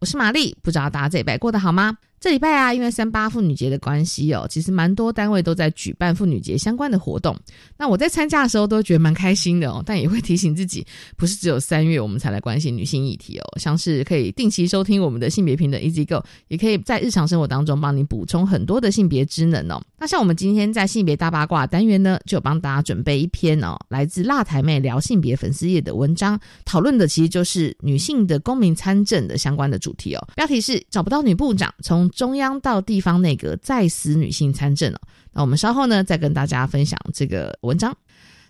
我是玛丽。不知道大家这礼拜过得好吗？这礼拜啊，因为三八妇女节的关系哦，其实蛮多单位都在举办妇女节相关的活动。那我在参加的时候都觉得蛮开心的哦，但也会提醒自己，不是只有三月我们才来关心女性议题哦，像是可以定期收听我们的性别平等 Easy Go，也可以在日常生活当中帮你补充很多的性别知能哦。那像我们今天在性别大八卦单元呢，就帮大家准备一篇哦，来自辣台妹聊性别粉丝页的文章，讨论的其实就是女性的公民参政的相关的主主题哦。标题是找不到女部长，从中央到地方内阁再死女性参政哦，那我们稍后呢再跟大家分享这个文章。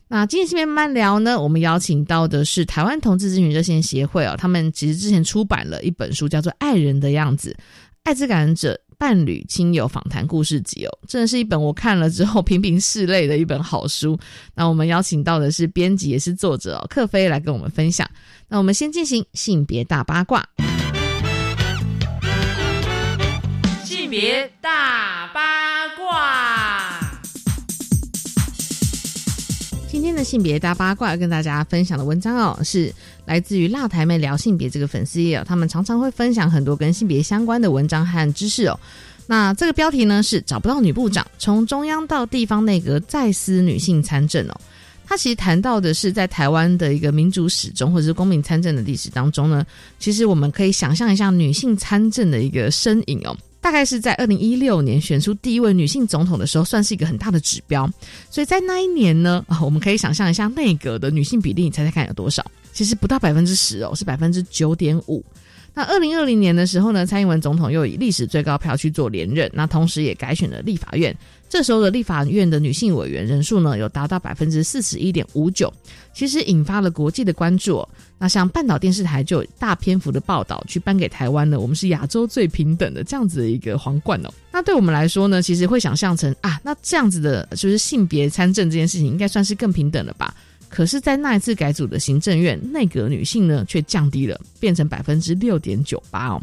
那今天这边慢聊呢，我们邀请到的是台湾同志咨询热线协会哦，他们其实之前出版了一本书，叫做《爱人的样子：艾滋感染者伴侣亲友访谈故事集》哦，真的是一本我看了之后频频拭泪的一本好书。那我们邀请到的是编辑也是作者哦，克飞来跟我们分享。那我们先进行性别大八卦。别大八卦，今天的性别大八卦跟大家分享的文章哦，是来自于辣台妹聊性别这个粉丝页哦，他们常常会分享很多跟性别相关的文章和知识哦。那这个标题呢是找不到女部长，从中央到地方内阁再思女性参政哦。他其实谈到的是在台湾的一个民主史中，或者是公民参政的历史当中呢，其实我们可以想象一下女性参政的一个身影哦。大概是在二零一六年选出第一位女性总统的时候，算是一个很大的指标。所以在那一年呢，啊，我们可以想象一下内阁的女性比例，你猜猜看有多少？其实不到百分之十哦，是百分之九点五。那二零二零年的时候呢，蔡英文总统又以历史最高票去做连任，那同时也改选了立法院。这时候的立法院的女性委员人数呢，有达到百分之四十一点五九，其实引发了国际的关注。那像半岛电视台就有大篇幅的报道，去颁给台湾呢，我们是亚洲最平等的这样子的一个皇冠哦。那对我们来说呢，其实会想象成啊，那这样子的，就是性别参政这件事情，应该算是更平等了吧？可是，在那一次改组的行政院内阁女性呢，却降低了，变成百分之六点九八哦。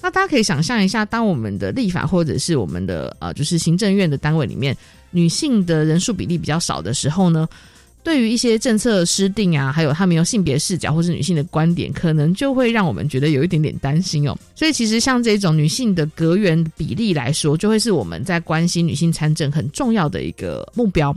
那大家可以想象一下，当我们的立法或者是我们的呃，就是行政院的单位里面，女性的人数比例比较少的时候呢，对于一些政策施定啊，还有他们用性别视角或是女性的观点，可能就会让我们觉得有一点点担心哦。所以，其实像这种女性的阁员比例来说，就会是我们在关心女性参政很重要的一个目标。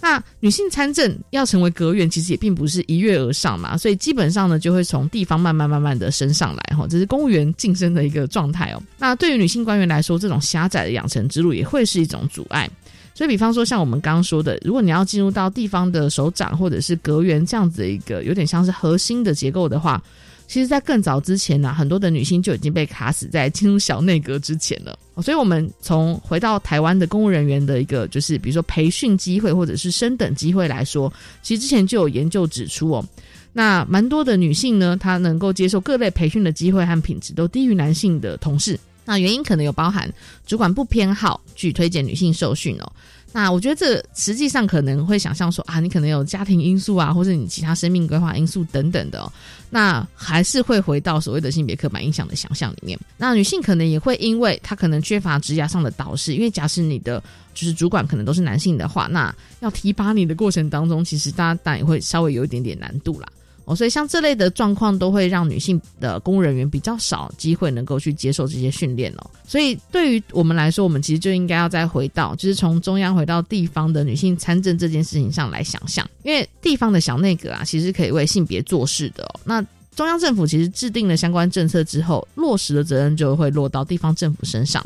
那女性参政要成为阁员，其实也并不是一跃而上嘛，所以基本上呢，就会从地方慢慢慢慢的升上来哈，这是公务员晋升的一个状态哦。那对于女性官员来说，这种狭窄的养成之路也会是一种阻碍。所以，比方说像我们刚刚说的，如果你要进入到地方的首长或者是阁员这样子的一个有点像是核心的结构的话。其实，在更早之前呢，很多的女性就已经被卡死在进入小内阁之前了。所以，我们从回到台湾的公务人员的一个，就是比如说培训机会或者是升等机会来说，其实之前就有研究指出哦，那蛮多的女性呢，她能够接受各类培训的机会和品质都低于男性的同事。那原因可能有包含主管不偏好去推荐女性受训哦。那我觉得这实际上可能会想象说啊，你可能有家庭因素啊，或者你其他生命规划因素等等的，那还是会回到所谓的性别刻板印象的想象里面。那女性可能也会因为她可能缺乏职涯上的导师，因为假使你的就是主管可能都是男性的话，那要提拔你的过程当中，其实大家当然也会稍微有一点点难度啦。哦，所以像这类的状况都会让女性的公务人员比较少机会能够去接受这些训练哦。所以对于我们来说，我们其实就应该要再回到，就是从中央回到地方的女性参政这件事情上来想象，因为地方的小内阁啊，其实可以为性别做事的哦。那中央政府其实制定了相关政策之后，落实的责任就会落到地方政府身上。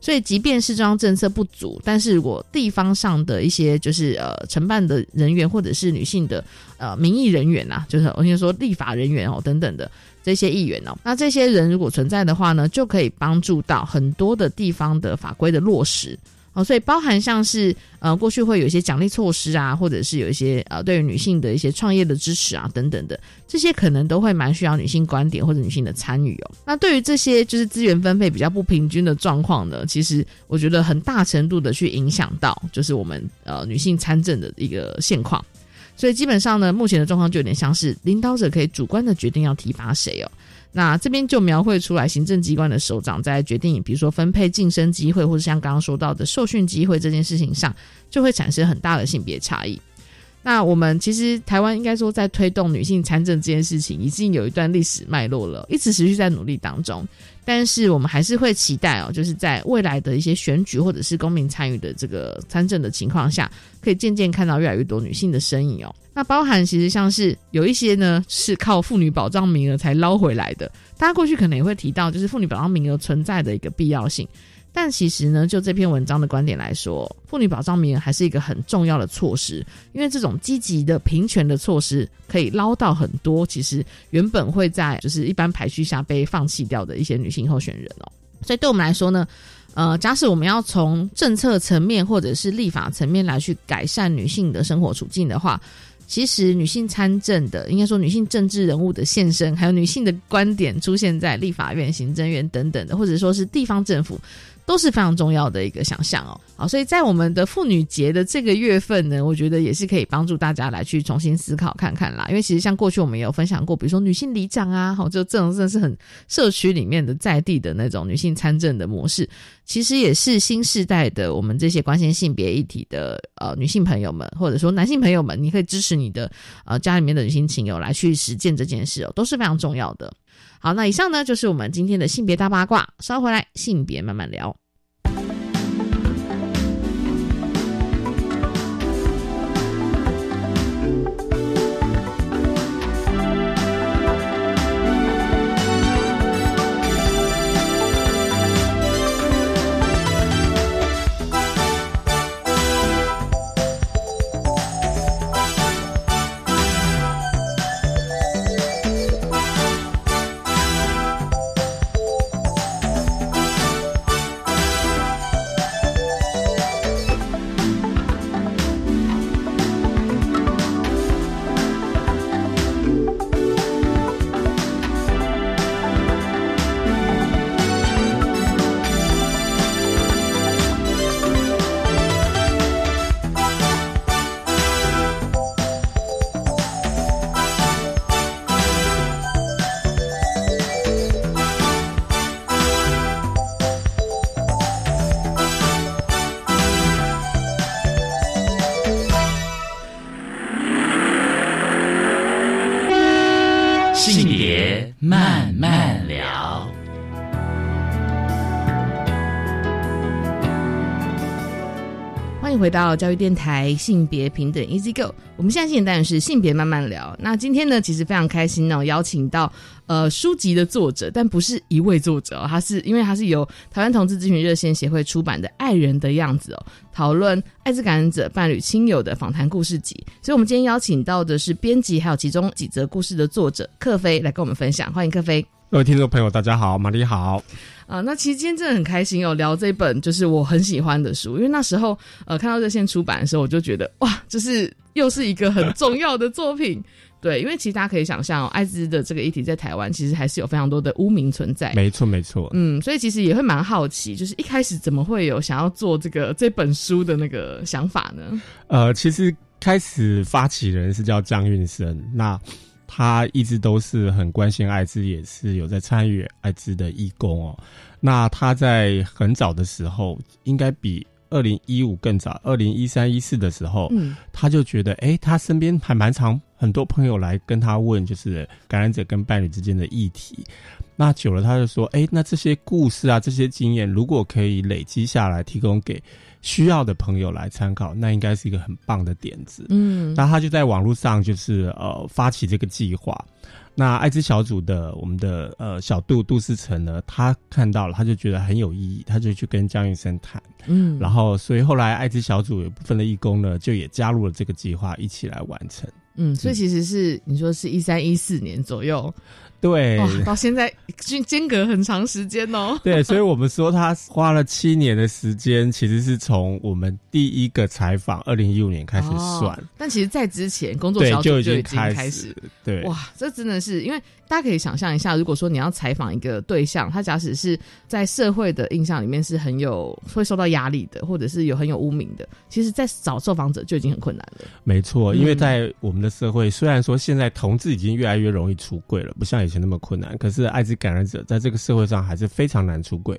所以，即便是中央政策不足，但是如果地方上的一些就是呃承办的人员，或者是女性的呃民意人员呐，就是我先说立法人员哦等等的这些议员哦，那这些人如果存在的话呢，就可以帮助到很多的地方的法规的落实。哦，所以包含像是呃过去会有一些奖励措施啊，或者是有一些呃对于女性的一些创业的支持啊等等的，这些可能都会蛮需要女性观点或者女性的参与哦。那对于这些就是资源分配比较不平均的状况呢，其实我觉得很大程度的去影响到就是我们呃女性参政的一个现况。所以基本上呢，目前的状况就有点像是领导者可以主观的决定要提拔谁哦。那这边就描绘出来，行政机关的首长在决定，比如说分配晋升机会，或者像刚刚说到的受训机会这件事情上，就会产生很大的性别差异。那我们其实台湾应该说，在推动女性参政这件事情，已经有一段历史脉络了，一直持续在努力当中。但是我们还是会期待哦，就是在未来的一些选举或者是公民参与的这个参政的情况下，可以渐渐看到越来越多女性的身影哦。那包含其实像是有一些呢是靠妇女保障名额才捞回来的，大家过去可能也会提到，就是妇女保障名额存在的一个必要性。但其实呢，就这篇文章的观点来说，妇女保障名额还是一个很重要的措施，因为这种积极的平权的措施，可以捞到很多其实原本会在就是一般排序下被放弃掉的一些女性候选人哦。所以对我们来说呢，呃，假使我们要从政策层面或者是立法层面来去改善女性的生活处境的话，其实女性参政的，应该说女性政治人物的现身，还有女性的观点出现在立法院、行政院等等的，或者说是地方政府。都是非常重要的一个想象哦，好，所以在我们的妇女节的这个月份呢，我觉得也是可以帮助大家来去重新思考看看啦。因为其实像过去我们也有分享过，比如说女性里长啊，好，就这种真的是很社区里面的在地的那种女性参政的模式，其实也是新时代的我们这些关心性别议题的呃女性朋友们，或者说男性朋友们，你可以支持你的呃家里面的女性亲友来去实践这件事哦，都是非常重要的。好，那以上呢就是我们今天的性别大八卦，稍回来性别慢慢聊。回到教育电台性别平等 Easy Go，我们现在进行单元是性别慢慢聊。那今天呢，其实非常开心哦，邀请到呃书籍的作者，但不是一位作者哦，他是因为他是由台湾同志咨询热线协会出版的《爱人的样子》哦，讨论艾滋感染者伴侣亲友的访谈故事集。所以，我们今天邀请到的是编辑，还有其中几则故事的作者克飞来跟我们分享。欢迎克飞。各位听众朋友，大家好，玛丽好。啊，那其实今天真的很开心哦，聊这本就是我很喜欢的书，因为那时候呃看到热线出版的时候，我就觉得哇，就是又是一个很重要的作品。对，因为其实大家可以想象，哦艾滋的这个议题在台湾其实还是有非常多的污名存在。没错，没错。嗯，所以其实也会蛮好奇，就是一开始怎么会有想要做这个这本书的那个想法呢？呃，其实开始发起人是叫张运生，那。他一直都是很关心艾滋，也是有在参与艾滋的义工哦。那他在很早的时候，应该比二零一五更早，二零一三一四的时候，嗯，他就觉得，哎，他身边还蛮常很多朋友来跟他问，就是感染者跟伴侣之间的议题。那久了，他就说，哎，那这些故事啊，这些经验，如果可以累积下来，提供给。需要的朋友来参考，那应该是一个很棒的点子。嗯，那他就在网络上就是呃发起这个计划。那艾滋小组的我们的呃小杜杜思成呢，他看到了，他就觉得很有意义，他就去跟江云生谈。嗯，然后所以后来艾滋小组有部分的义工呢，就也加入了这个计划，一起来完成。嗯，所以其实是你说是一三一四年左右，对，到现在间间隔很长时间哦。对，所以我们说他花了七年的时间，其实是从我们第一个采访二零一五年开始算，哦但其实，在之前工作对小，组就已经开始始。，对，哇，这真的是因为大家可以想象一下，如果说你要采访一个对象，他假使是在社会的印象里面是很有会受到压力的，或者是有很有污名的，其实，在找受访者就已经很困难了。没错，因为嗯在我们的社会，虽然说现在同志已经越来越容易出柜了，不像以前那么困难，可是艾滋感染者在这个社会上还是非常难出柜。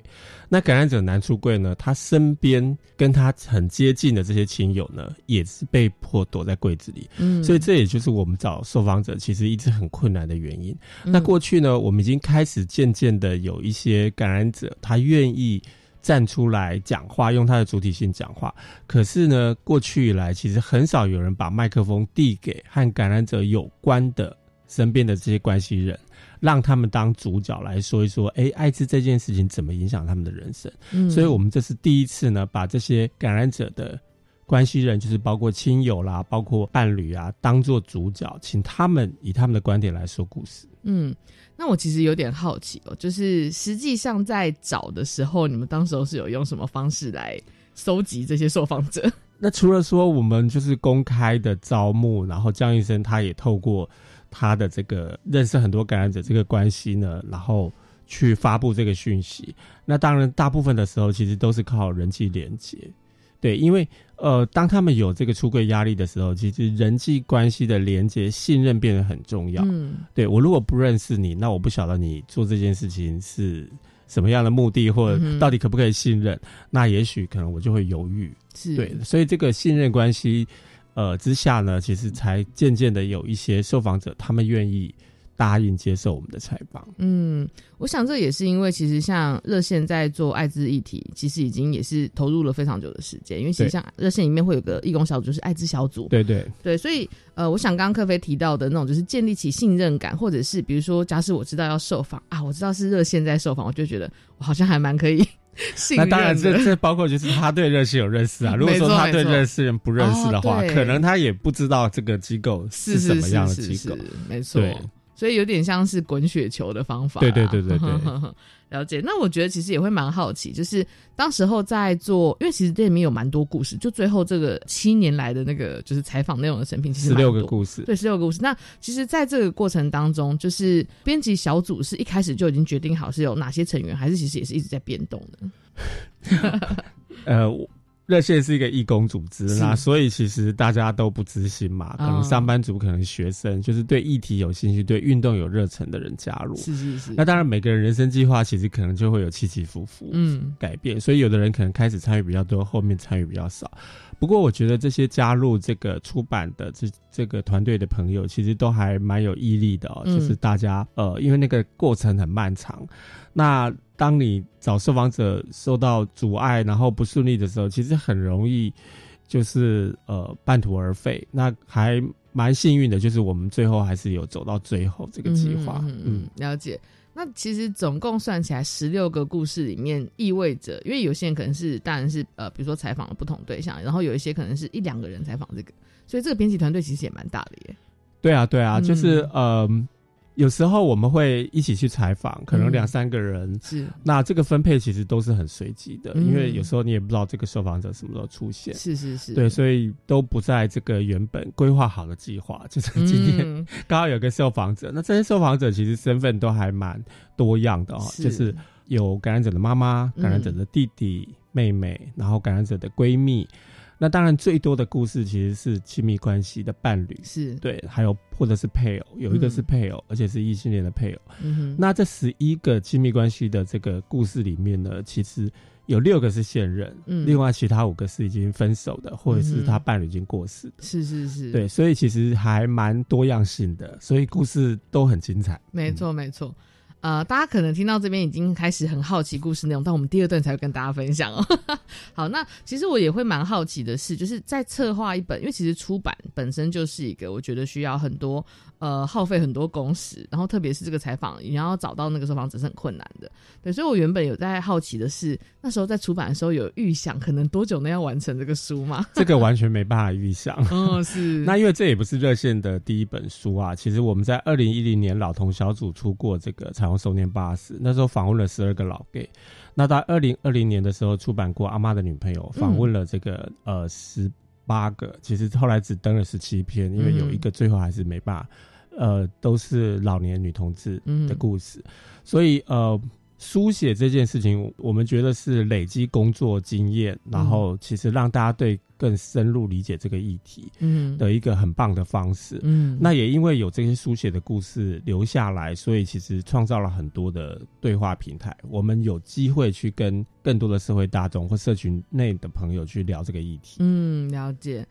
那感染者难出柜呢，他身边跟他很接近的这些亲友呢，也是被迫躲在柜子里，嗯，所以这也就是我们找受访者其实一直很困难的原因。嗯那过去呢，我们已经开始渐渐的有一些感染者，他愿意站出来讲话，用他的主体性讲话。可是呢，过去以来，其实很少有人把麦克风递给和感染者有关的身边的这些关系人，让他们当主角来说一说，诶，艾滋这件事情怎么影响他们的人生。嗯所以我们这是第一次呢，把这些感染者的关系人，就是包括亲友啦，包括伴侣啊，当做主角，请他们以他们的观点来说故事。嗯，那我其实有点好奇哦，就是实际上在找的时候，你们当时候是有用什么方式来搜集这些受访者？那除了说我们就是公开的招募，然后江医生他也透过他的这个认识很多感染者这个关系呢，然后去发布这个讯息。那当然，大部分的时候其实都是靠人际连接。对，因为呃，当他们有这个出柜压力的时候，其实人际关系的连接、信任变得很重要。嗯对我如果不认识你，那我不晓得你做这件事情是什么样的目的，或者到底可不可以信任，那也许可能我就会犹豫。是对，所以这个信任关系，呃之下呢，其实才渐渐的有一些受访者，他们愿意答应接受我们的采访。嗯，我想这也是因为其实像热线在做艾滋议题，其实已经也是投入了非常久的时间，因为其实像热线里面会有个义工小组，就是艾滋小组，对对对，所以呃，我想刚刚克菲提到的那种，就是建立起信任感，或者是比如说，假使我知道要受访啊，我知道是热线在受访，我就觉得我好像还蛮可以。那当然这，这包括就是他对认识有认识啊。如果说他对没错没错热线不认识的话，哦可能他也不知道这个机构是什么样的机构。没错对。所以有点像是滚雪球的方法啦。对对对对对 了解。那我觉得其实也会蛮好奇，就是当时候在做，因为其实这里面有蛮多故事，就最后这个七年来的那个就是采访内容的成品，其实十六个。故事，对，十六个故事。那其实，在这个过程当中，就是编辑小组是一开始就已经决定好是有哪些成员，还是其实也是一直在变动的？呃，我热线是一个义工组织，是那所以其实大家都不知心嘛，可能哦上班族，可能学生，就是对议题有兴趣、对运动有热忱的人加入。是是是。那当然，每个人人生计划其实可能就会有起起伏伏。嗯改变，所以有的人可能开始参与比较多，后面参与比较少。不过，我觉得这些加入这个出版的这这个团队的朋友，其实都还蛮有毅力的哦。嗯就是大家呃，因为那个过程很漫长，那当你找受访者受到阻碍，然后不顺利的时候，其实很容易就是呃半途而废。那还蛮幸运的，就是我们最后还是有走到最后这个计划。嗯嗯嗯，了解。那其实总共算起来十六个故事里面，意味着，因为有些人可能是，当然是呃，比如说采访了不同对象，然后有一些可能是一两个人采访这个，所以这个编辑团队其实也蛮大的耶。对啊，对啊，嗯就是呃，有时候我们会一起去采访，可能嗯两三个人。是那这个分配其实都是很随机的，嗯因为有时候你也不知道这个受访者什么时候出现，是是是，对，所以都不在这个原本规划好的计划。就是今天嗯 刚好有个受访者，那这些受访者其实身份都还蛮多样的哦，是就是有感染者的妈妈、嗯感染者的弟弟、妹妹，然后感染者的闺蜜。那当然最多的故事其实是亲密关系的伴侣，是，对，还有或者是配偶，有一个是嗯配偶，而且是异性恋的配偶。嗯，那这十一个亲密关系的这个故事里面呢，其实有六个是现任，嗯另外其他五个是已经分手的，或者是他伴侣已经过世的。是是是，对，所以其实还蛮多样性的，所以故事都很精彩。没错，没错。呃，大家可能听到这边已经开始很好奇故事内容，但我们第二段才会跟大家分享哦。好，那其实我也会蛮好奇的是，就是在策划一本，因为其实出版本身就是一个我觉得需要很多呃耗费很多工时，然后特别是这个采访，你要找到那个受访者是很困难的。对，所以我原本有在好奇的是，那时候在出版的时候有预想可能多久内要完成这个书吗？这个完全没办法预想。哦，是。那因为这也不是热线的第一本书啊，其实我们在二零一零年老同小组出过这个彩虹手念八十，那时候访问了十二个老 gay。那在二零二零年的时候出版过阿妈的女朋友，访问了这个呃十八个，其实后来只登了十七篇，因为有一个最后还是没办法，呃，都是老年女同志的故事，所以呃。书写这件事情，我们觉得是累积工作经验，然后其实让大家对更深入理解这个议题，嗯，的一个很棒的方式。嗯，那也因为有这些书写的故事留下来，所以其实创造了很多的对话平台，我们有机会去跟更多的社会大众或社群内的朋友去聊这个议题。嗯，了解。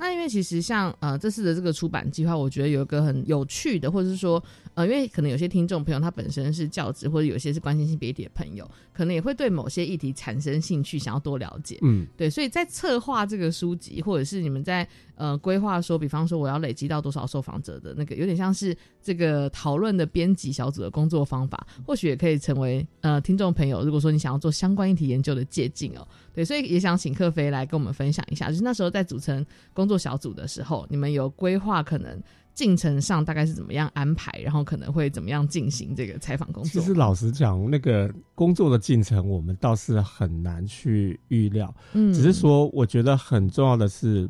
那因为其实像呃这次的这个出版计划，我觉得有一个很有趣的，或者是说呃，因为可能有些听众朋友他本身是教职，或者有些是关心性别的朋友，可能也会对某些议题产生兴趣，想要多了解。嗯，对，所以在策划这个书籍，或者是你们在呃规划说，比方说我要累积到多少受访者的那个，有点像是这个讨论的编辑小组的工作方法，或许也可以成为呃听众朋友，如果说你想要做相关议题研究的借鉴哦。对，所以也想请克飞来跟我们分享一下，就是那时候在组成工作小组的时候，你们有规划可能进程上大概是怎么样安排，然后可能会怎么样进行这个采访工作？其实老实讲，那个工作的进程我们倒是很难去预料，嗯，只是说我觉得很重要的是。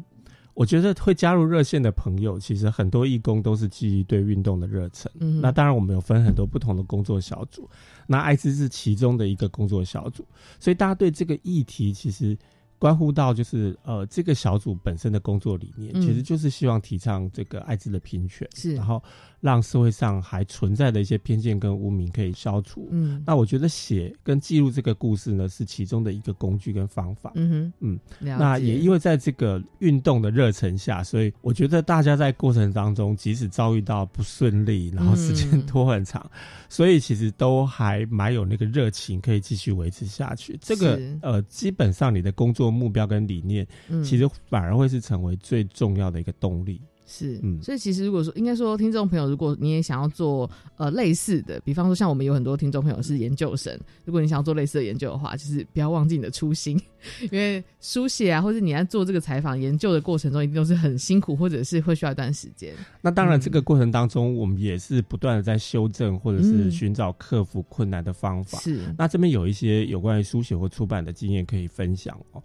我觉得会加入热线的朋友，其实很多义工都是基于对运动的热忱。嗯，那当然我们有分很多不同的工作小组，那艾滋是其中的一个工作小组，所以大家对这个议题其实。关乎到就是呃这个小组本身的工作理念，其实就是希望提倡这个艾滋的平权，是然后让社会上还存在的一些偏见跟污名可以消除。嗯，那我觉得写跟记录这个故事呢，是其中的一个工具跟方法。嗯哼，嗯，那也因为在这个运动的热忱下，所以我觉得大家在过程当中，即使遭遇到不顺利，然后时间拖很长，所以其实都还蛮有那个热情可以继续维持下去。这个呃，基本上你的工作。目标跟理念，其实反而会是成为最重要的一个动力。是，嗯，所以其实如果说，应该说，听众朋友，如果你也想要做呃类似的，比方说像我们有很多听众朋友是研究生，如果你想要做类似的研究的话，就是不要忘记你的初心，因为书写啊，或者你在做这个采访研究的过程中，一定都是很辛苦，或者是会需要一段时间。那当然，这个过程当中，我们也是不断的在修正，或者是寻找克服困难的方法。是，那这边有一些有关于书写或出版的经验可以分享哦。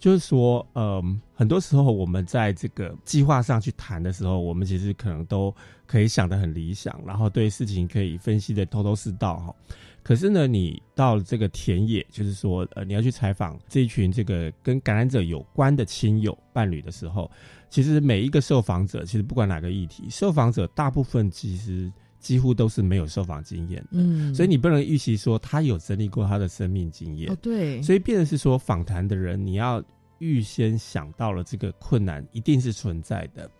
就是说，嗯，很多时候我们在这个计划上去谈的时候，我们其实可能都可以想得很理想，然后对事情可以分析的头头是道哈。可是呢，你到了这个田野，就是说，呃，你要去采访这一群这个跟感染者有关的亲友伴侣的时候，其实每一个受访者，其实不管哪个议题，受访者大部分其实。几乎都是没有受访经验的，嗯，所以你不能预期说他有整理过他的生命经验，哦，对，所以变的是说访谈的人，你要预先想到了这个困难一定是存在的，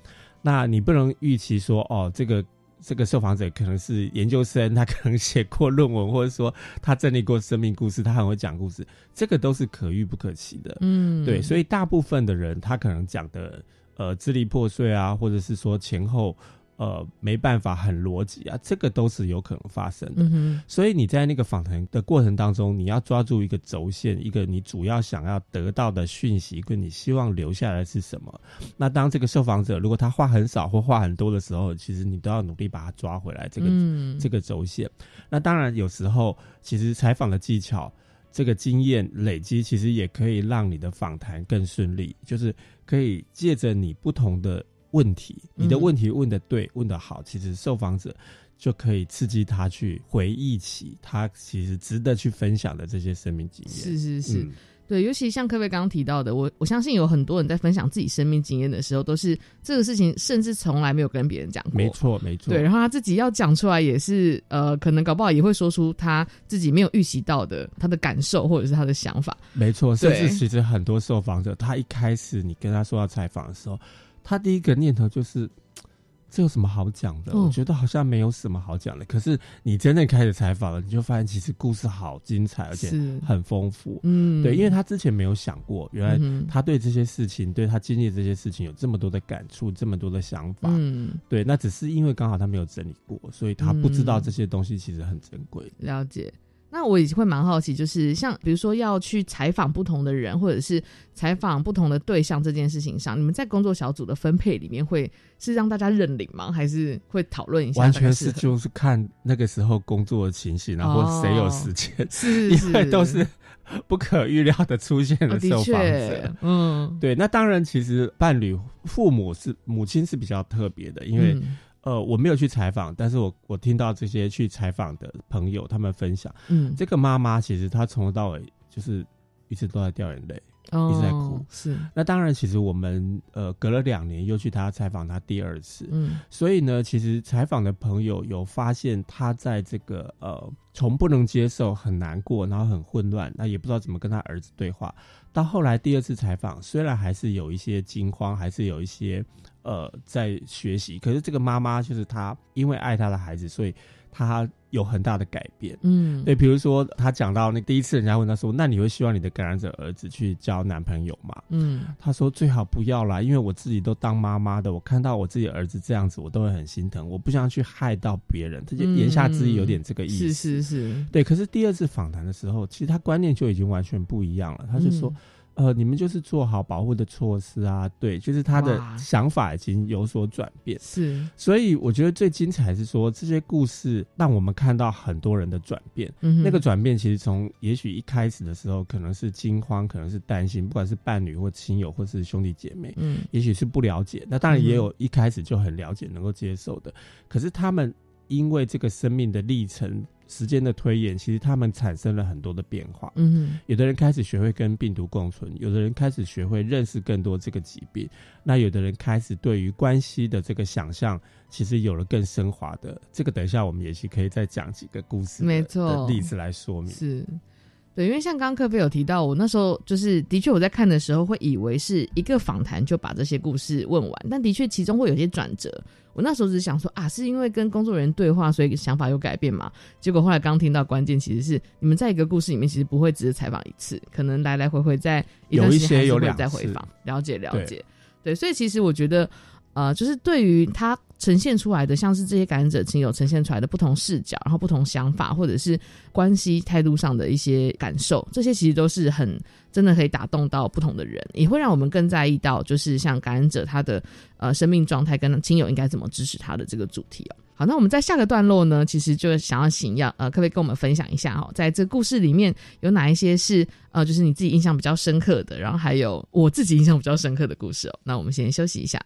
那你不能预期说哦，这个这个受访者可能是研究生，他可能写过论文，或者说他整理过生命故事，他很会讲故事，这个都是可遇不可期的，嗯，对，所以大部分的人他可能讲的呃支离破碎啊，或者是说前后。呃，没办法，很逻辑啊，这个都是有可能发生的。所以你在那个访谈的过程当中，你要抓住一个轴线，一个你主要想要得到的讯息，跟你希望留下来是什么。那当这个受访者如果他话很少或话很多的时候，其实你都要努力把他抓回来。这个这个轴线。那当然有时候，其实采访的技巧，这个经验累积，其实也可以让你的访谈更顺利。就是可以借着你不同的。问题，你的问题问的对，问的好，其实受访者就可以刺激他去回忆起他其实值得去分享的这些生命经验。是是是，对，尤其像科贝刚刚提到的，我我相信有很多人在分享自己生命经验的时候，都是这个事情，甚至从来没有跟别人讲过。没错，没错。对，然后他自己要讲出来，也是呃，可能搞不好也会说出他自己没有预习到的他的感受，或者是他的想法。没错，甚至其实很多受访者，他一开始你跟他说要采访的时候。他第一个念头就是，这有什么好讲的？嗯我觉得好像没有什么好讲的。可是你真正开始采访了，你就发现其实故事好精彩，而且是很丰富。嗯对，因为他之前没有想过，原来他对这些事情，对他经历这些事情有这么多的感触，这么多的想法。嗯对，那只是因为刚好他没有整理过，所以他不知道嗯这些东西其实很珍贵。了解。那我也会蛮好奇，就是像比如说要去采访不同的人，或者是采访不同的对象这件事情上，你们在工作小组的分配里面会是让大家认领吗？还是会讨论一下？完全是就是看那个时候工作的情形，然后谁有时间，是 因为都是不可预料的出现哦的的受访确者。，嗯，对，那当然，其实伴侣、父母是母亲是比较特别的，因为、嗯呃，我没有去采访，但是我我听到这些去采访的朋友他们分享，嗯，这个妈妈其实她从头到尾就是一直都在掉眼泪。一直在哭是，那当然，其实我们呃隔了两年又去她采访她第二次，嗯所以呢，其实采访的朋友有发现她在这个呃从不能接受、很难过，然后很混乱，那也不知道怎么跟她儿子对话。到后来第二次采访，虽然还是有一些惊慌，还是有一些呃在学习，可是这个妈妈就是她因为爱她的孩子，所以她有很大的改变。嗯，对，比如说她讲到那第一次，人家问她说：“那你会希望你的感染者儿子去交男朋友吗？”嗯她说最好不要啦，因为我自己都当妈妈的，我看到我自己儿子这样子，我都会很心疼，我不想去害到别人。他就言下之意有点这个意思。是是是，对，可是第二次访谈的时候，其实她观念就已经完全不一样了。她就说，呃，你们就是做好保护的措施啊，对，就是他的想法已经有所转变。是，所以我觉得最精彩是说，这些故事让我们看到很多人的转变。嗯那个转变其实从也许一开始的时候，可能是惊慌，可能是担心，不管是伴侣或亲友或是兄弟姐妹，嗯也许是不了解。那当然也有一开始就很了解、能够接受的。可是他们因为这个生命的历程、时间的推演，其实他们产生了很多的变化。嗯哼有的人开始学会跟病毒共存，有的人开始学会认识更多这个疾病，那有的人开始对于关系的这个想象，其实有了更升华的。这个等一下我们也是可以再讲几个故事的没错的例子来说明。是。对，因为像刚刚科菲有提到，我那时候就是的确我在看的时候会以为是一个访谈就把这些故事问完，但的确其中会有些转折。我那时候只是想说啊，是因为跟工作人员对话，所以想法有改变嘛？结果后来刚听到关键其实是你们在一个故事里面其实不会只是采访一次，可能来来回回在一段有一些时间还是会有两再回访，了解了对解。对，所以其实我觉得，呃，就是对于他呈现出来的，像是这些感染者亲友呈现出来的不同视角，然后不同想法，或者是关系态度上的一些感受，这些其实都是很真的可以打动到不同的人，也会让我们更在意到，就是像感染者他的呃生命状态跟亲友应该怎么支持他的这个主题哦。好，那我们在下个段落呢，其实就想要请要呃，可不可以跟我们分享一下哦，在这故事里面有哪一些是呃，就是你自己印象比较深刻的，然后还有我自己印象比较深刻的故事哦。那我们先休息一下。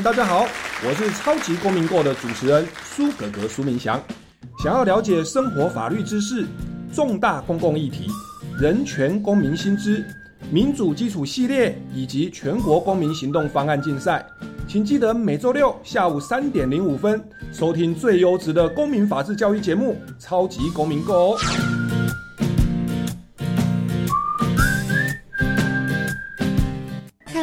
大家好，我是超级公民购的主持人苏格格苏明祥。想要了解生活法律知识、重大公共议题、人权公民新知、民主基础系列以及全国公民行动方案竞赛，请记得每周六下午三点零五分收听最优质的公民法治教育节目《超级公民购》哦。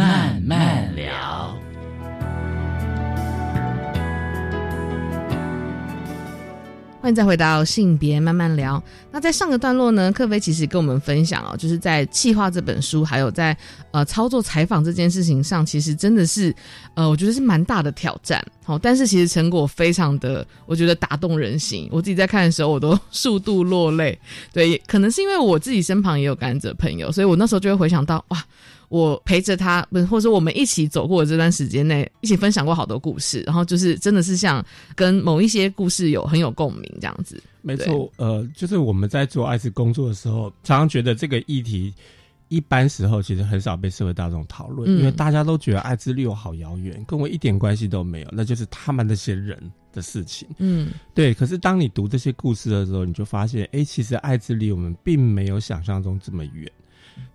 慢慢聊，欢迎再回到性别，慢慢聊。那在上个段落呢，克菲其实跟我们分享哦，就是在企划这本书，还有在呃操作采访这件事情上，其实真的是呃，我觉得是蛮大的挑战。好，但是其实成果非常的，我觉得打动人心。我自己在看的时候，我都数度落泪。对，可能是因为我自己身旁也有感染者朋友，所以我那时候就会回想到哇。我陪着他，不，或者说我们一起走过这段时间内，一起分享过好多故事，然后就是真的是像跟某一些故事有很有共鸣这样子。没错，呃，就是我们在做艾滋工作的时候，常常觉得这个议题一般时候其实很少被社会大众讨论，因为大家都觉得艾滋离我好遥远，跟我一点关系都没有，那就是他们那些人的事情。嗯，对。可是当你读这些故事的时候，你就发现，哎，其实艾滋离我们并没有想象中这么远。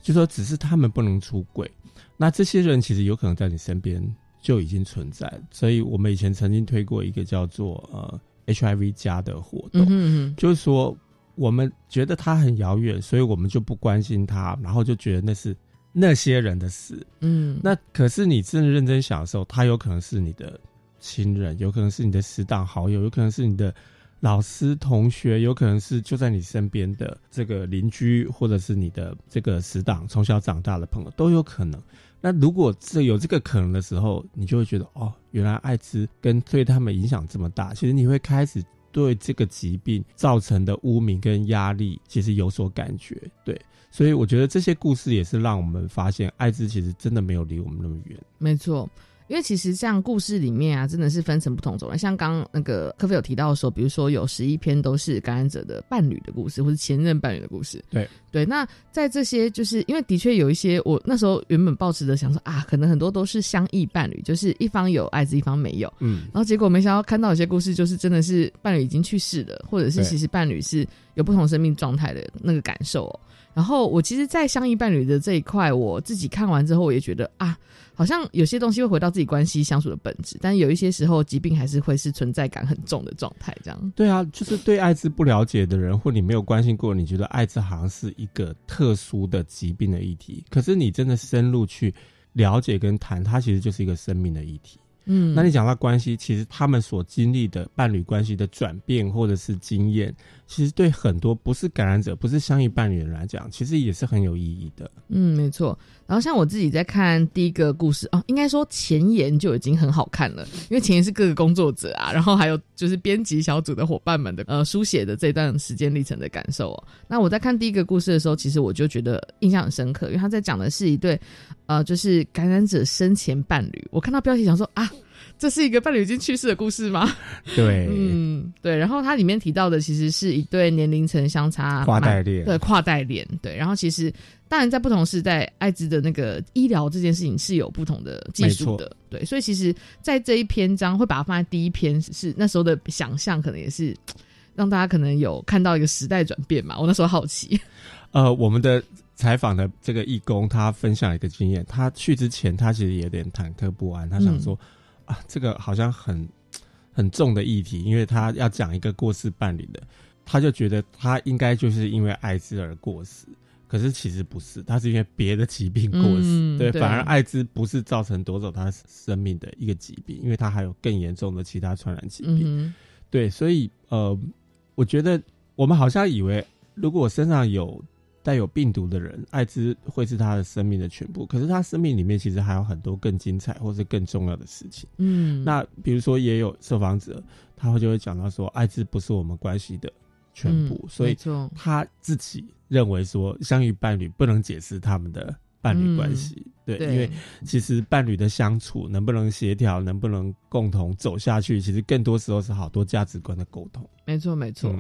就说只是他们不能出轨，那这些人其实有可能在你身边就已经存在。所以我们以前曾经推过一个叫做呃 HIV 加的活动，嗯嗯就是说我们觉得他很遥远，所以我们就不关心他，然后就觉得那是那些人的事。嗯，那可是你真的认真想的时候，他有可能是你的亲人，有可能是你的死党好友，有可能是你的。老师、同学有可能是就在你身边的这个邻居，或者是你的这个死党，从小长大的朋友都有可能。那如果这有这个可能的时候，你就会觉得哦，原来艾滋跟对他们影响这么大。其实你会开始对这个疾病造成的污名跟压力，其实有所感觉。对，所以我觉得这些故事也是让我们发现，艾滋其实真的没有离我们那么远。没错。因为其实像故事里面啊，真的是分成不同种类。像刚那个科菲有提到说，比如说有十一篇都是感染者的伴侣的故事，或是前任伴侣的故事。对对，那在这些，就是因为的确有一些，我那时候原本抱持着想说啊，可能很多都是相异伴侣，就是一方有艾滋，一方没有。嗯。然后结果没想到看到有些故事，就是真的是伴侣已经去世了，或者是其实伴侣是有不同生命状态的那个感受。然后我其实，在相依伴侣的这一块，我自己看完之后，我也觉得啊。好像有些东西会回到自己关系相处的本质，但有一些时候疾病还是会是存在感很重的状态。这样对啊，就是对艾滋不了解的人，或你没有关心过，你觉得艾滋好像是一个特殊的疾病的议题。可是你真的深入去了解跟谈，它其实就是一个生命的议题。嗯，那你讲到关系，其实他们所经历的伴侣关系的转变或者是经验，其实对很多不是感染者、不是相遇伴侣的人来讲，其实也是很有意义的。嗯，没错。然后像我自己在看第一个故事哦，应该说前言就已经很好看了，因为前言是各个工作者啊，然后还有就是编辑小组的伙伴们的呃书写的这段时间历程的感受哦。那我在看第一个故事的时候，其实我就觉得印象很深刻，因为他在讲的是一对呃，就是感染者生前伴侣。我看到标题想说啊。这是一个伴侣已经去世的故事吗？对，嗯，对。然后它里面提到的其实是一对年龄层相差跨代恋，对跨代恋，对。然后其实当然在不同时代，艾滋的那个医疗这件事情是有不同的技术的，对。所以其实，在这一篇章会把它放在第一篇，是那时候的想象，可能也是让大家可能有看到一个时代转变嘛。我那时候好奇，呃，我们的采访的这个义工他分享一个经验，他去之前他其实有点忐忑不安，他想说。啊，这个好像很很重的议题，因为他要讲一个过世伴侣的，他就觉得他应该就是因为艾滋而过世，可是其实不是，他是因为别的疾病过世，对，反而艾滋不是造成夺走他生命的一个疾病，因为他还有更严重的其他传染疾病，对，所以呃，我觉得我们好像以为如果我身上有。带有病毒的人，艾滋会是他的生命的全部。可是他生命里面其实还有很多更精彩或是更重要的事情。嗯，那比如说也有受访者，他会就会讲到说，艾滋不是我们关系的全部，所以他自己认为说，相遇伴侣不能解释他们的伴侣关系。对，因为其实伴侣的相处能不能协调，能不能共同走下去，其实更多时候是好多价值观的沟通。没错，没错。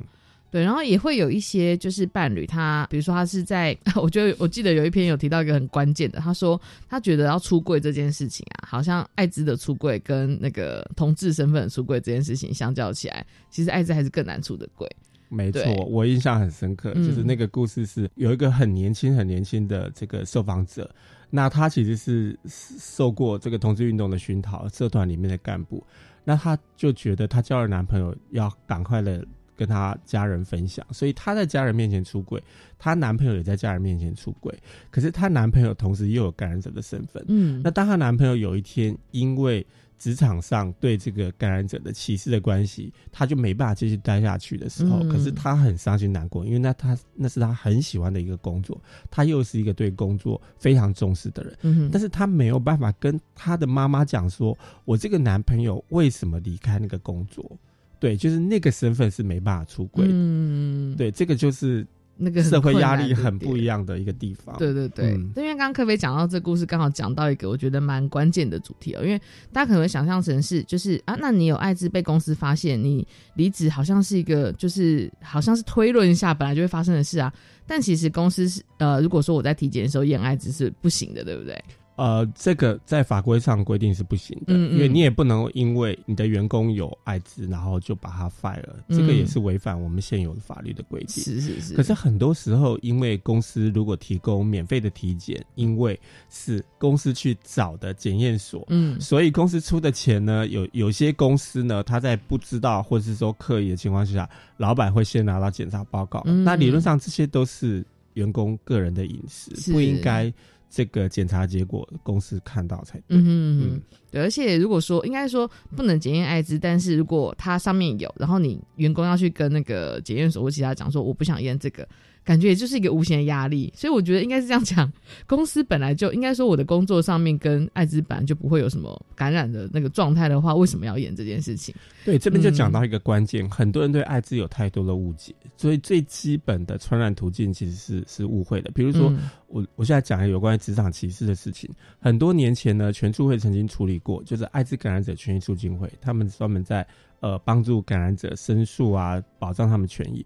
对，然后也会有一些就是伴侣，他比如说他是在，我觉得我记得有一篇有提到一个很关键的，他说他觉得要出柜这件事情啊，好像艾滋的出柜跟那个同志身份的出柜这件事情相较起来，其实艾滋还是更难出的柜。没错，我印象很深刻，就是那个故事是有一个很年轻、很年轻的这个受访者，那他其实是受过这个同志运动的熏陶，社团里面的干部，那他就觉得他交了男朋友要赶快的。跟她家人分享，所以她在家人面前出轨，她男朋友也在家人面前出轨。可是她男朋友同时又有感染者的身份。嗯，那当她男朋友有一天因为职场上对这个感染者的歧视的关系，他就没办法继续待下去的时候，可是她很伤心难过，因为那她那是她很喜欢的一个工作，她又是一个对工作非常重视的人。嗯，但是她没有办法跟她的妈妈讲说，我这个男朋友为什么离开那个工作。对，就是那个身份是没办法出轨的。对，这个就是那个社会压力很不一样的一个地方。对对对，因为刚刚科菲讲到这故事，刚好讲到一个我觉得蛮关键的主题哦。因为大家可能会想象成是，就是啊，那你有艾滋被公司发现，你离职好像是一个，就是好像是推论一下本来就会发生的事啊。但其实公司是呃，如果说我在体检的时候验艾滋是不行的，对不对？呃，这个在法规上规定是不行的，因为你也不能因为你的员工有艾滋，然后就把他 fire，这个也是违反我们现有的法律的规定。是是是。可是很多时候，因为公司如果提供免费的体检，因为是公司去找的检验所，嗯，所以公司出的钱呢，有有些公司呢，他在不知道或者是说刻意的情况下，老板会先拿到检查报告。那理论上这些都是员工个人的隐私，不应该。这个检查结果公司看到才对。嗯嗯，对。而且如果说应该说不能检验艾滋，但是如果它上面有，然后你员工要去跟那个检验所或其他讲说我不想验这个。感觉也就是一个无形的压力，所以我觉得应该是这样讲：公司本来就应该说，我的工作上面跟艾滋本来就不会有什么感染的那个状态的话，为什么要演这件事情？对，这边就讲到一个关键，很多人对艾滋有太多的误解，所以最基本的传染途径其实是是误会的。比如说，我我现在讲有关于职场歧视的事情，很多年前呢，全助会曾经处理过，就是艾滋感染者权益促进会，他们专门在呃帮助感染者申诉啊，保障他们权益。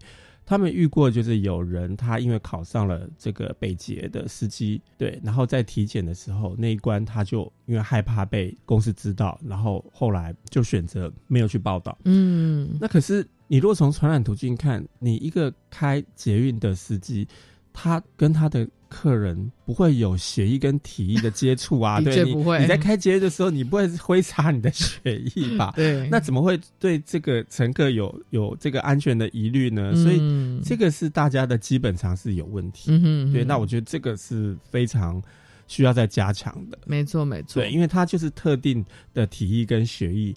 他们遇过，就是有人他因为考上了这个北捷的司机，对，然后在体检的时候那一关他就因为害怕被公司知道，然后后来就选择没有去报道。嗯，那可是你如果从传染途径看，你一个开捷运的司机，他跟他的。客人不会有血液跟体液的接触啊，对你你在开街的时候，你不会挥洒你的血液吧？对，那怎么会对这个乘客有有这个安全的疑虑呢？所以这个是大家的基本常识有问题。嗯对，那我觉得这个是非常需要再加强的。没错，没错。对，因为它就是特定的体液跟血液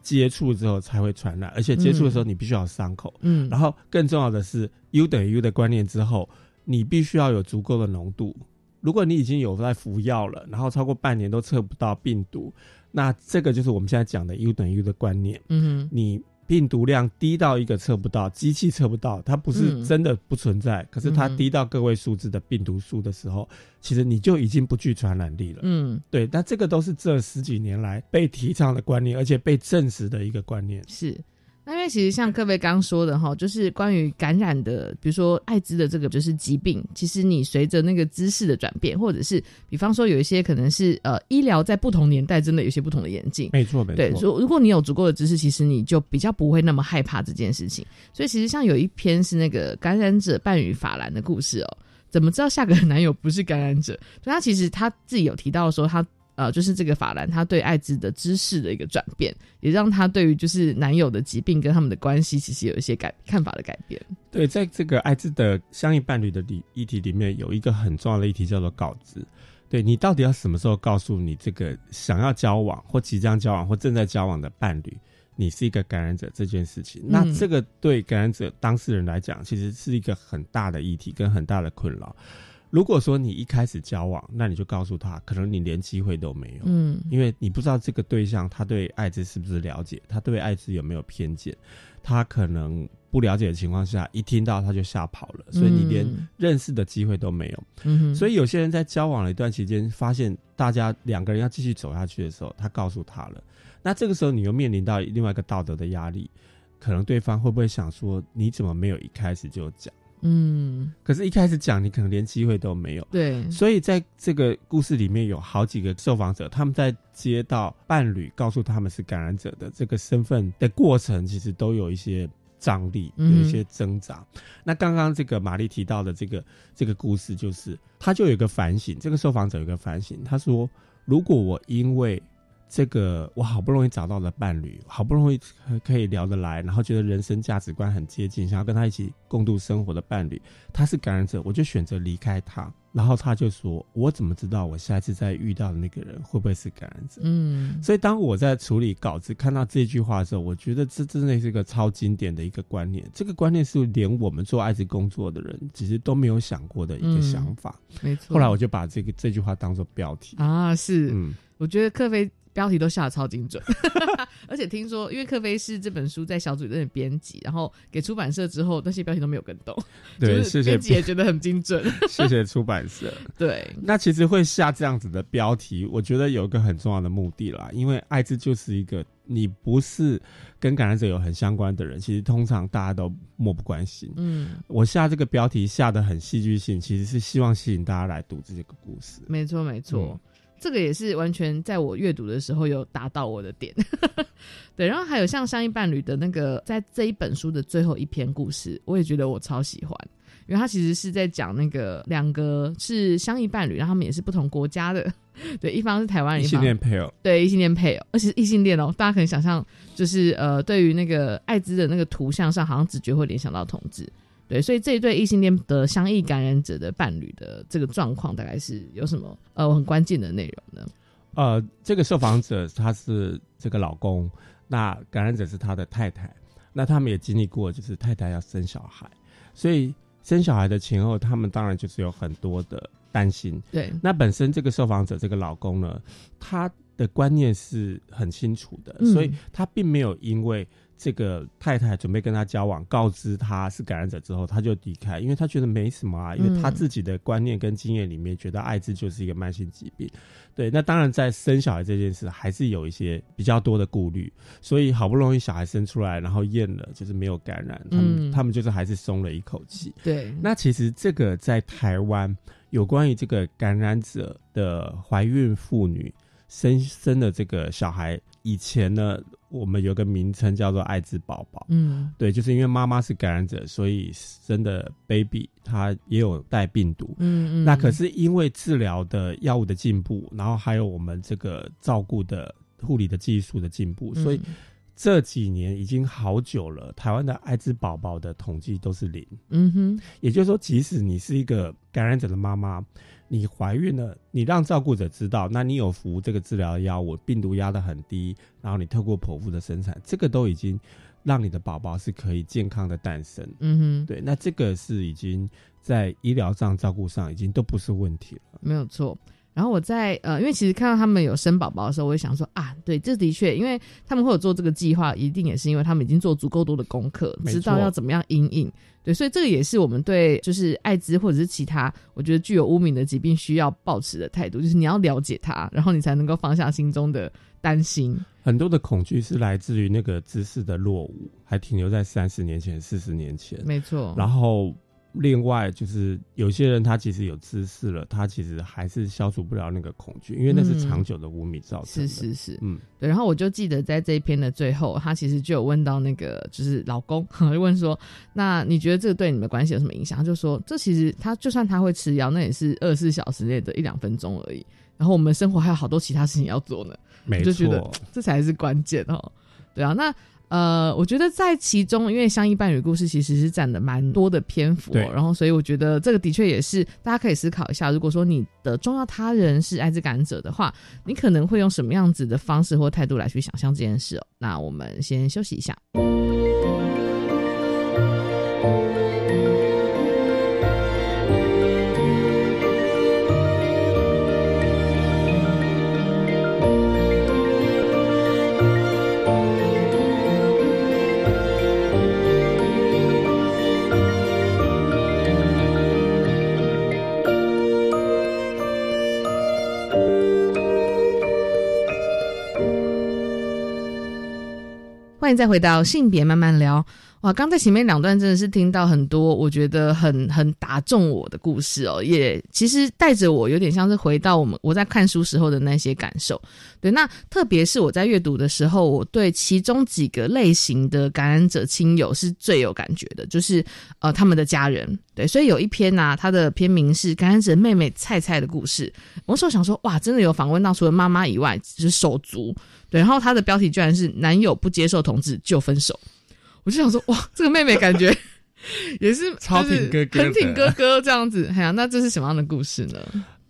接触之后才会传染，而且接触的时候你必须要有伤口。嗯，然后更重要的是 U 等于 U 的观念之后，你必须要有足够的浓度。如果你已经有在服药了，然后超过半年都测不到病毒，那这个就是我们现在讲的 U 等于 U 的观念。嗯，你。病毒量低到一个测不到，机器测不到，它不是真的不存在，可是它低到个位数字的病毒数的时候，其实你就已经不具传染力了。嗯，对，那这个都是这十几年来被提倡的观念，而且被证实的一个观念。是。那因为其实像各位刚说的哈，就是关于感染的，比如说艾滋的这个就是疾病，其实你随着那个知识的转变，或者是比方说有一些可能是呃医疗在不同年代真的有些不同的演进，没错没错。对，如如果你有足够的知识，其实你就比较不会那么害怕这件事情。所以其实像有一篇是那个感染者伴侣法兰的故事哦，怎么知道下个男友不是感染者？所以他其实他自己有提到说他。呃，就是这个法兰，他对艾滋的知识的一个转变，也让他对于就是男友的疾病跟他们的关系，其实有一些改看法的改变。对，在这个艾滋的相应伴侣的议议题里面，有一个很重要的议题叫做告知。对你到底要什么时候告诉你这个想要交往或即将交往或正在交往的伴侣，你是一个感染者这件事情？那这个对感染者当事人来讲，其实是一个很大的议题跟很大的困扰。如果说你一开始交往，那你就告诉他，可能你连机会都没有，嗯，因为你不知道这个对象他对艾滋是不是了解，他对艾滋有没有偏见，他可能不了解的情况下，一听到他就吓跑了，所以你连认识的机会都没有。嗯，所以有些人在交往了一段期间，发现大家两个人要继续走下去的时候，他告诉他了，那这个时候你又面临到另外一个道德的压力，可能对方会不会想说，你怎么没有一开始就讲？嗯，可是，一开始讲你可能连机会都没有。对，所以在这个故事里面有好几个受访者，他们在接到伴侣告诉他们是感染者的这个身份的过程，其实都有一些张力，有一些挣扎。那刚刚这个玛丽提到的这个这个故事，就是他就有一个反省，这个受访者有一个反省，他说：如果我因为这个我好不容易找到了伴侣，好不容易可以聊得来，然后觉得人生价值观很接近，想要跟他一起共度生活的伴侣，他是感染者，我就选择离开他。然后他就说：“我怎么知道我下一次再遇到的那个人会不会是感染者？”嗯，所以当我在处理稿子看到这句话的时候，我觉得这真的是一个超经典的一个观念。这个观念是连我们做艾滋工作的人其实都没有想过的一个想法。没错。后来我就把这个这句话当做标题啊，是，嗯，我觉得克菲。标题都下的超精准，而且听说，因为克菲是这本书在小组里的编辑，然后给出版社之后，那些标题都没有跟动。对，谢谢编辑也觉得很精准。谢谢出版社。对，那其实会下这样子的标题，我觉得有一个很重要的目的啦，因为艾滋就是一个你不是跟感染者有很相关的人，其实通常大家都漠不关心。嗯，我下这个标题下的很戏剧性，其实是希望吸引大家来读这个故事。没错，没错。这个也是完全在我阅读的时候有达到我的点，对。然后还有像相依伴侣的那个，在这一本书的最后一篇故事，我也觉得我超喜欢，因为他其实是在讲那个两个是相依伴侣，然后他们也是不同国家的，对，一方是台湾人，异性恋配偶，对，异性恋配偶，而且是异性恋哦。大家可能想象，就是呃，对于那个艾滋的那个图像上，好像直觉会联想到同志。对，所以这一对异性恋的相异感染者的伴侣的这个状况，大概是有什么呃很关键的内容呢？呃，这个受访者他是这个老公，那感染者是他的太太，那他们也经历过，就是太太要生小孩，所以生小孩的前后，他们当然就是有很多的担心。对，那本身这个受访者这个老公呢，他的观念是很清楚的，所以他并没有因为。这个太太准备跟他交往，告知他是感染者之后，他就离开，因为他觉得没什么啊，因为他自己的观念跟经验里面，觉得艾滋就是一个慢性疾病。对，那当然在生小孩这件事，还是有一些比较多的顾虑，所以好不容易小孩生出来，然后验了就是没有感染，他们他们就是还是松了一口气。对，那其实这个在台湾有关于这个感染者的怀孕妇女生生的这个小孩，以前呢。我们有个名称叫做艾滋宝宝，嗯，对，就是因为妈妈是感染者，所以生的 baby 他也有带病毒，嗯嗯，那可是因为治疗的药物的进步，然后还有我们这个照顾的护理的技术的进步，所以这几年已经好久了，台湾的艾滋宝宝的统计都是零。嗯哼，也就是说，即使你是一个感染者的妈妈，你怀孕了，你让照顾者知道，那你有服这个治疗药物，病毒压得很低，然后你透过剖腹的生产，这个都已经让你的宝宝是可以健康的诞生。嗯哼，对，那这个是已经在医疗上照顾上已经都不是问题了。没有错。然后我在呃，因为其实看到他们有生宝宝的时候，我就想说啊，对，这的确，因为他们会有做这个计划，一定也是因为他们已经做足够多的功课，知道要怎么样应应。对，所以这个也是我们对就是艾滋或者是其他我觉得具有污名的疾病需要保持的态度，就是你要了解它，然后你才能够放下心中的担心。很多的恐惧是来自于那个知识的落伍，还停留在三十年前、四十年前。没错。然后。另外，就是有些人他其实有知识了，他其实还是消除不了那个恐惧，因为那是长久的污名造成的。是是是，嗯，对。然后我就记得在这一篇的最后，他其实就有问到那个就是老公，就问说：“那你觉得这个对你们关系有什么影响？”他就说：“这其实他就算他会吃药，那也是二十四小时内的一两分钟而已。然后我们生活还有好多其他事情要做呢。”没错，这才是关键哦。对啊，那。呃，我觉得在其中，因为相依伴侣故事其实是占的蛮多的篇幅，然后所以我觉得这个的确也是大家可以思考一下，如果说你的重要他人是艾滋感染者的话，你可能会用什么样子的方式或态度来去想象这件事哦。那我们先休息一下。欢迎再回到性别慢慢聊。哇，刚在前面两段真的是听到很多我觉得很很打中我的故事哦，也其实带着我有点像是回到我们我在看书时候的那些感受。对，那特别是我在阅读的时候，我对其中几个类型的感染者亲友是最有感觉的，就是呃他们的家人。对，所以有一篇呢，它的篇名是感染者妹妹菜菜的故事。我时候想说，哇，真的有访问到除了妈妈以外，就是手足。对，然后他的标题居然是男友不接受同志就分手。我就想说，哇，这个妹妹感觉 也是 超挺哥哥，很挺哥哥这样子。哎呀，那这是什么样的故事呢？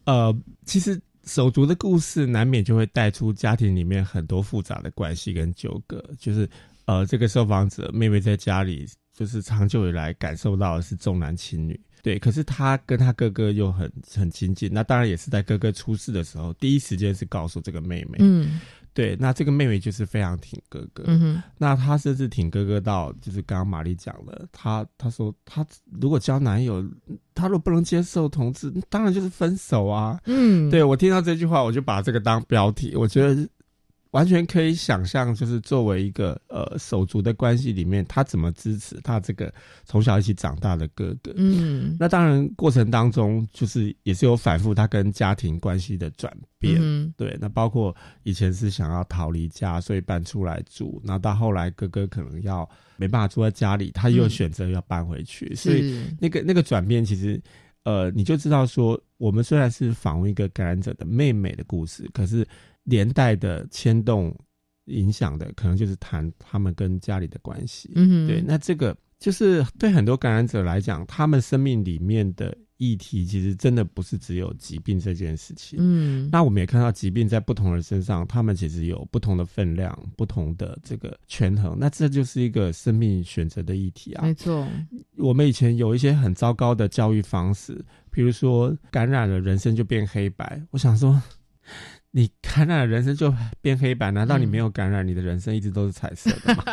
呃，其实手足的故事难免就会带出家庭里面很多复杂的关系跟纠葛。就是呃，这个受访者妹妹在家里，就是长久以来感受到的是重男轻女，对。可是她跟她哥哥又很很亲近，那当然也是在哥哥出事的时候，第一时间是告诉这个妹妹，嗯。对，那这个妹妹就是非常挺哥哥，那她甚至挺哥哥到，就是刚刚玛丽讲了，她她说她如果交男友，她如果不能接受同志，当然就是分手啊。嗯，对我听到这句话，我就把这个当标题，我觉得。完全可以想象，就是作为一个呃手足的关系里面，他怎么支持他这个从小一起长大的哥哥。嗯，那当然过程当中，就是也是有反复他跟家庭关系的转变。嗯，对，那包括以前是想要逃离家，所以搬出来住，那到后来哥哥可能要没办法住在家里，他又选择要搬回去，所以那个那个转变，其实呃你就知道说，我们虽然是访问一个感染者的妹妹的故事，可是。连带的牵动影响的，可能就是谈他们跟家里的关系。嗯，对。那这个就是对很多感染者来讲，他们生命里面的议题，其实真的不是只有疾病这件事情。嗯，那我们也看到疾病在不同人身上，他们其实有不同的分量、不同的这个权衡。那这就是一个生命选择的议题啊。没错。我们以前有一些很糟糕的教育方式，比如说感染了，人生就变黑白。我想说。你感染了，人生就变黑白？难道你没有感染，你的人生一直都是彩色的吗？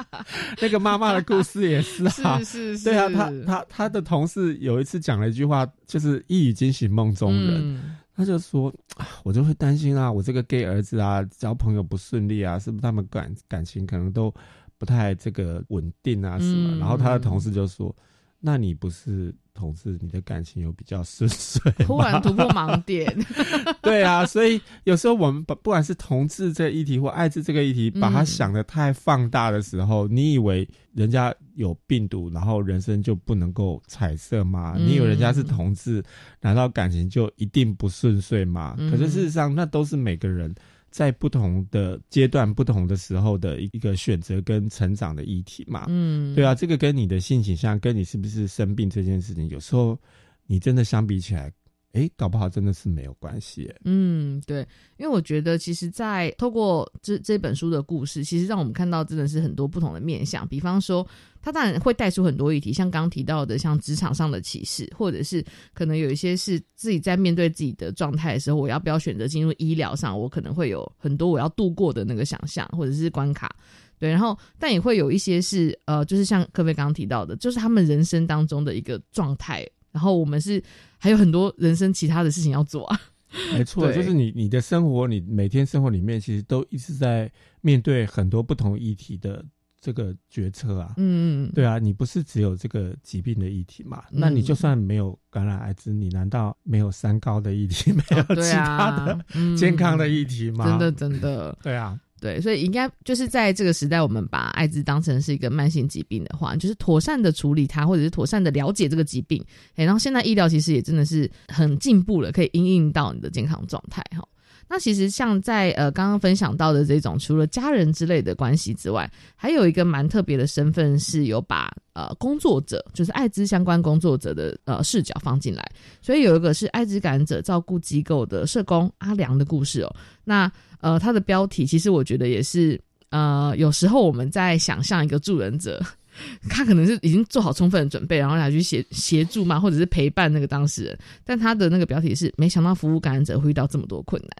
那个妈妈的故事也是啊，是是，对啊，他他他的同事有一次讲了一句话，就是一语惊醒梦中人。他就说，我就会担心啊，我这个 gay 儿子啊，交朋友不顺利啊，是不是他们感感情可能都不太这个稳定啊什么？然后他的同事就说，那你不是？同志，你的感情有比较顺遂，突然突破盲点。对啊，所以有时候我们不不管是同志这个议题或爱滋这个议题，把它想的太放大的时候，你以为人家有病毒，然后人生就不能够彩色吗？你以为人家是同志，难道感情就一定不顺遂吗？可是事实上，那都是每个人。在不同的阶段、不同的时候的一个选择跟成长的议题嘛。嗯，对啊，这个跟你的性倾向，跟你是不是生病这件事情，有时候你真的相比起来。哎，搞不好真的是没有关系。嗯，对，因为我觉得，其实，在透过这这本书的故事，其实让我们看到真的是很多不同的面相。比方说，他当然会带出很多议题，像刚刚提到的，像职场上的歧视，或者是可能有一些是自己在面对自己的状态的时候，我要不要选择进入医疗上，我可能会有很多我要度过的那个想象，或者是关卡。对，然后但也会有一些是呃，就是像科菲刚刚提到的，就是他们人生当中的一个状态。然后我们是还有很多人生其他的事情要做啊，没错，就是你你的生活，你每天生活里面其实都一直在面对很多不同议题的这个决策啊，嗯嗯，对啊，你不是只有这个疾病的议题嘛？那你就算没有感染艾滋，你难道没有三高的议题，没有其他的健康的议题吗？真的真的，对啊。对，所以应该就是在这个时代，我们把艾滋当成是一个慢性疾病的话，就是妥善的处理它，或者是妥善的了解这个疾病。诶，然后现在医疗其实也真的是很进步了，可以应用到你的健康状态哈。那其实像在呃刚刚分享到的这种，除了家人之类的关系之外，还有一个蛮特别的身份，是有把呃工作者，就是艾滋相关工作者的呃视角放进来。所以有一个是艾滋感染者照顾机构的社工阿良的故事哦。那呃，他的标题其实我觉得也是，呃，有时候我们在想象一个助人者，他可能是已经做好充分的准备，然后来去协协助嘛，或者是陪伴那个当事人。但他的那个标题是，没想到服务感染者会遇到这么多困难。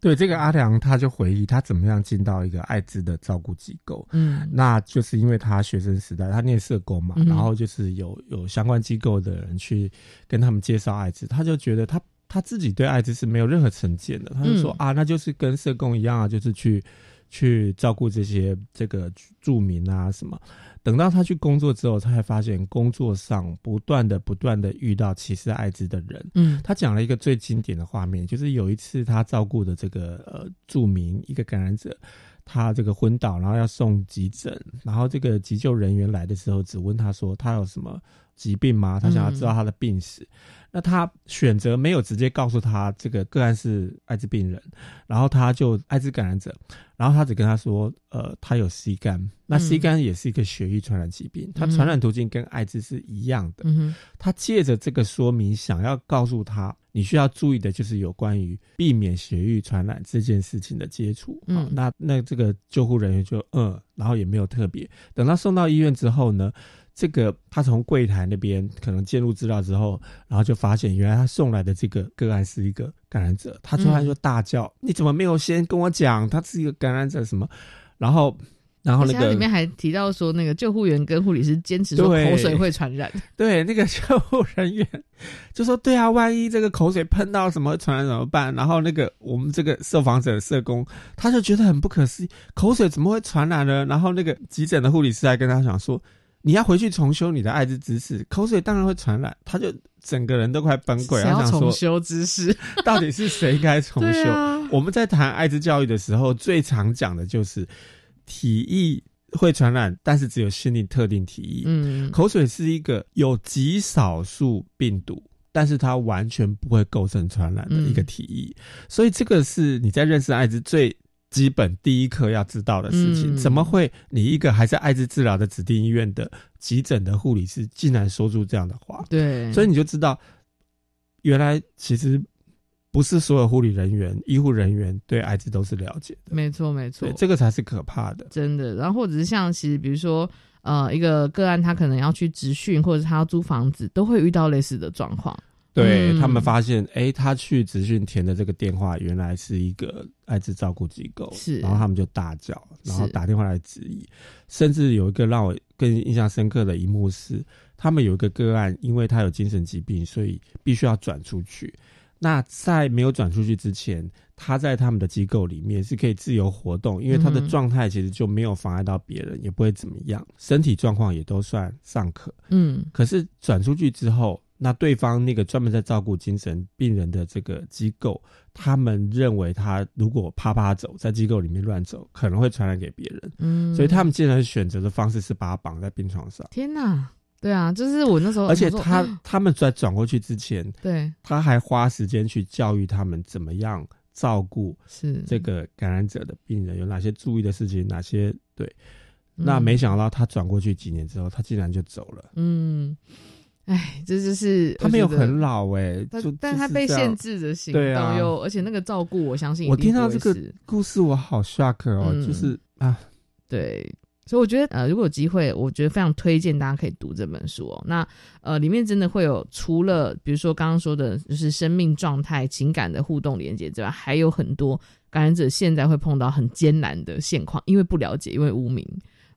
对，这个阿良他就回忆他怎么样进到一个艾滋的照顾机构，嗯，那就是因为他学生时代他念社工嘛，然后就是有有相关机构的人去跟他们介绍艾滋，他就觉得他。他自己对艾滋是没有任何成见的，他就说啊，那就是跟社工一样啊，就是去去照顾这些这个住民啊什么。等到他去工作之后，他才发现工作上不断的不断的遇到歧视艾滋的人。嗯，他讲了一个最经典的画面，就是有一次他照顾的这个呃住民一个感染者，他这个昏倒，然后要送急诊，然后这个急救人员来的时候，只问他说他有什么疾病吗？他想要知道他的病史。那他选择没有直接告诉他这个个案是艾滋病人，然后他就艾滋感染者，然后他只跟他说，呃，他有 C 肝，那 C 肝也是一个血液传染疾病，它传染途径跟艾滋是一样的。他借着这个说明，想要告诉他，你需要注意的就是有关于避免血液传染这件事情的接触。嗯，那那这个救护人员就嗯，然后也没有特别，等他送到医院之后呢？这个他从柜台那边可能介入资料之后，然后就发现原来他送来的这个个案是一个感染者，他突然就大叫：“你怎么没有先跟我讲他是一个感染者？什么？”然后，然后那个里面还提到说，那个救护员跟护理师坚持说口水会传染。对，那个救护人员就说：“对啊，万一这个口水喷到什么传染怎么办？”然后那个我们这个受访者社工他就觉得很不可思议，口水怎么会传染呢？然后那个急诊的护理师还跟他讲说。你要回去重修你的艾滋知识，口水当然会传染，他就整个人都快崩溃。要重修知识，到底是谁该重修？我们在谈艾滋教育的时候，最常讲的就是体液会传染，但是只有限定特定体液。嗯，口水是一个有极少数病毒，但是它完全不会构成传染的一个体液，所以这个是你在认识艾滋最。基本第一课要知道的事情，怎么会你一个还在艾滋治疗的指定医院的急诊的护理师，竟然说出这样的话？对，所以你就知道，原来其实不是所有护理人员、医护人员对艾滋都是了解的。没错，没错，这个才是可怕的，真的。然后或者是像其实，比如说呃，一个个案，他可能要去执训，或者他要租房子，都会遇到类似的状况。对他们发现，哎，他去职训填的这个电话原来是一个艾滋照顾机构，是，然后他们就大叫，然后打电话来质疑，甚至有一个让我更印象深刻的一幕是，他们有一个个案，因为他有精神疾病，所以必须要转出去。那在没有转出去之前，他在他们的机构里面是可以自由活动，因为他的状态其实就没有妨碍到别人，也不会怎么样，身体状况也都算尚可。嗯，可是转出去之后。那对方那个专门在照顾精神病人的这个机构，他们认为他如果啪啪走在机构里面乱走，可能会传染给别人。嗯，所以他们竟然选择的方式是把他绑在病床上。天哪！对啊，就是我那时候，而且他他们在转过去之前，对，他还花时间去教育他们怎么样照顾是这个感染者的病人，有哪些注意的事情，哪些对。那没想到他转过去几年之后，他竟然就走了。嗯，哎，这就是他没有很老哎，但但他被限制的行动，又而且那个照顾，我相信我听到这个故事，我好 shock 哦，就是啊，对。所以我觉得，呃，如果有机会，我觉得非常推荐大家可以读这本书哦。那，呃，里面真的会有除了比如说刚刚说的，就是生命状态、情感的互动连接之外，还有很多感染者现在会碰到很艰难的现况，因为不了解，因为无名。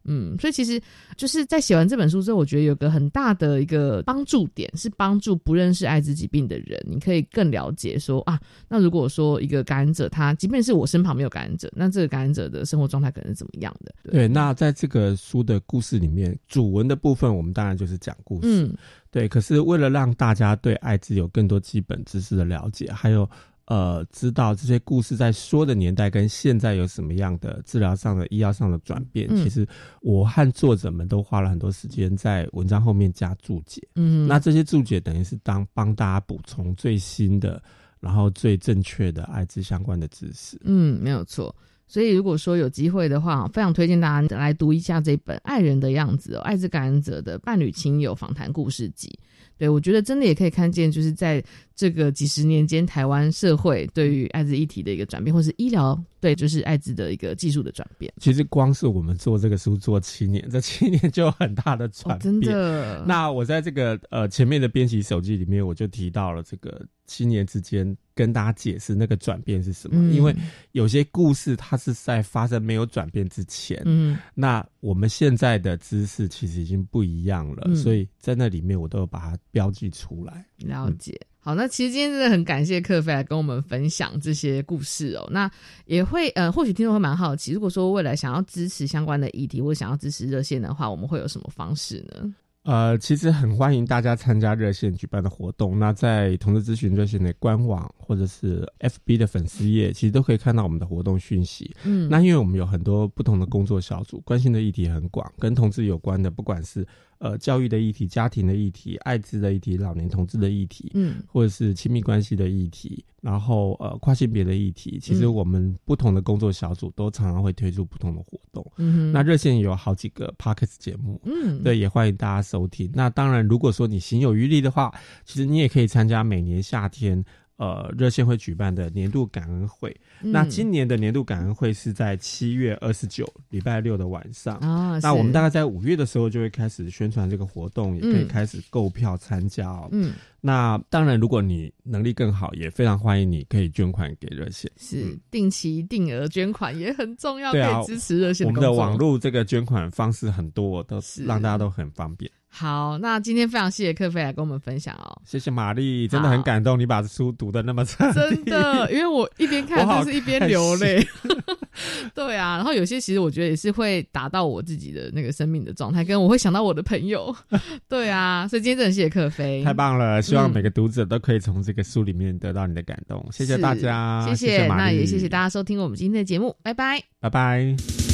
嗯，所以其实就是在写完这本书之后，我觉得有个很大的一个帮助点是帮助不认识艾滋疾病的人，你可以更了解说啊，那如果说一个感染者，他即便是我身旁没有感染者，那这个感染者的生活状态可能是怎么样的？对，那在这个书的故事里面，主文的部分我们当然就是讲故事，嗯，对。可是为了让大家对艾滋有更多基本知识的了解，还有。呃，知道这些故事在说的年代跟现在有什么样的治疗上的、医药上的转变？其实我和作者们都花了很多时间在文章后面加注解。嗯，那这些注解等于是当帮大家补充最新的，然后最正确的艾滋相关的知识。嗯，没有错。所以如果说有机会的话，非常推荐大家来读一下这本《爱人的样子》哦，艾滋感染者的伴侣亲友访谈故事集。对，我觉得真的也可以看见，就是在这个几十年间，台湾社会对于艾滋议题的一个转变，或是医疗对就是艾滋的一个技术的转变。其实光是我们做这个书做七年，这七年就有很大的转变。真的。那我在这个呃前面的编辑手记里面，我就提到了这个七年之间。跟大家解释那个转变是什么，因为有些故事它是在发生没有转变之前，嗯，那我们现在的知识其实已经不一样了，所以在那里面我都有把它标记出来。了解，好，那其实今天真的很感谢克菲来跟我们分享这些故事哦。那也会呃，或许听众会蛮好奇，如果说未来想要支持相关的议题，或者想要支持热线的话，我们会有什么方式呢？呃，其实很欢迎大家参加热线举办的活动。那在同志咨询热线的官网或者是 FB 的粉丝页，其实都可以看到我们的活动讯息。嗯，那因为我们有很多不同的工作小组，关心的议题很广，跟同志有关的，不管是。呃，教育的议题、家庭的议题、艾滋的议题、老年同志的议题，嗯，或者是亲密关系的议题，然后呃，跨性别的议题，其实我们不同的工作小组都常常会推出不同的活动。嗯，那热线有好几个 p o c k e t 节目，嗯，对，也欢迎大家收听。那当然，如果说你行有余力的话，其实你也可以参加每年夏天。呃，热线会举办的年度感恩会，那今年的年度感恩会是在七月二十九礼拜六的晚上啊。那我们大概在五月的时候就会开始宣传这个活动，也可以开始购票参加哦。嗯，那当然，如果你能力更好，也非常欢迎你可以捐款给热线，是定期定额捐款也很重要，可以支持热线。我们的网络这个捐款方式很多，都是让大家都很方便。好，那今天非常谢谢克菲来跟我们分享哦。谢谢玛丽，真的很感动，你把书读的那么真的，因为我一边看就是一边流泪。对啊，然后有些其实我觉得也是会达到我自己的那个生命的状态，跟我会想到我的朋友。对啊，所以今天真的谢谢克菲，太棒了！希望每个读者都可以从这个书里面得到你的感动。谢谢大家，谢谢，那也谢谢大家收听我们今天的节目，拜拜，拜拜。